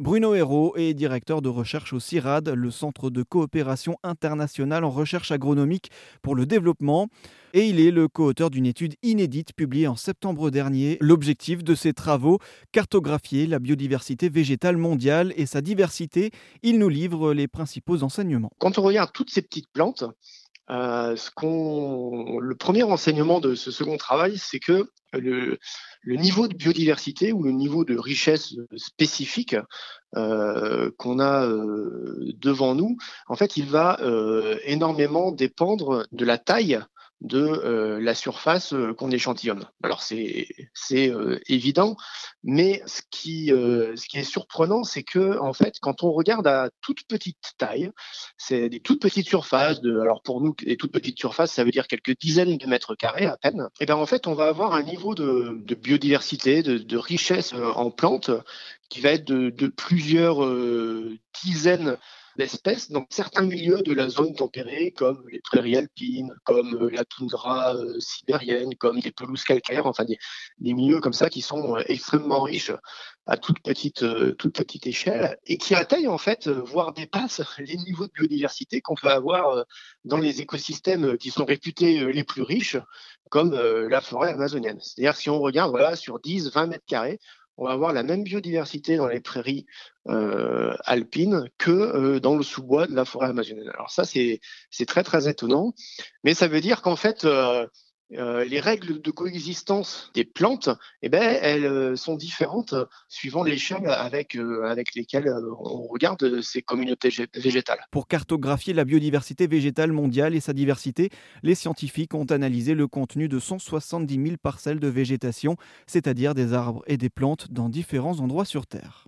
Bruno Hérault est directeur de recherche au CIRAD, le Centre de coopération internationale en recherche agronomique pour le développement. Et il est le co-auteur d'une étude inédite publiée en septembre dernier. L'objectif de ses travaux, cartographier la biodiversité végétale mondiale et sa diversité. Il nous livre les principaux enseignements. Quand on regarde toutes ces petites plantes, euh, le premier enseignement de ce second travail, c'est que le, niveau de biodiversité ou le niveau de richesse spécifique euh, qu'on a euh, devant nous, en fait, il va énormément dépendre de la taille de euh, la surface euh, qu'on échantillonne. Alors c'est c'est euh, évident, mais ce qui ce qui est surprenant, c'est que en fait, quand on regarde à toute petite taille, c'est des toutes petites surfaces. Alors pour nous, des toutes petites surfaces, ça veut dire quelques dizaines de mètres carrés à peine. Et bien en fait, on va avoir un niveau de, de biodiversité, de, de, richesse en plantes qui va être de plusieurs dizaines d'espèces dans certains milieux de la zone tempérée, comme les prairies alpines, comme euh, la toundra euh, sibérienne, comme les pelouses calcaires, enfin des, milieux comme ça qui sont euh, extrêmement riches à toute petite, échelle et qui atteignent en fait, voire dépassent les niveaux de biodiversité qu'on peut avoir dans les écosystèmes qui sont réputés les plus riches, comme la forêt amazonienne. C'est-à-dire si on regarde sur 10, 20 mètres carrés, on va avoir la même biodiversité dans les prairies euh, alpines que euh, dans le sous-bois de la forêt amazonienne. Alors ça, c'est très très étonnant, mais ça veut dire qu'en fait, euh, euh, les règles de coexistence des plantes, eh ben, elles euh, sont différentes suivant l'échelle avec, euh, avec lesquelles on regarde ces communautés végétales. Pour cartographier la biodiversité végétale mondiale et sa diversité, les scientifiques ont analysé le contenu de 170 000 parcelles de végétation, c'est-à-dire des arbres et des plantes dans différents endroits sur Terre.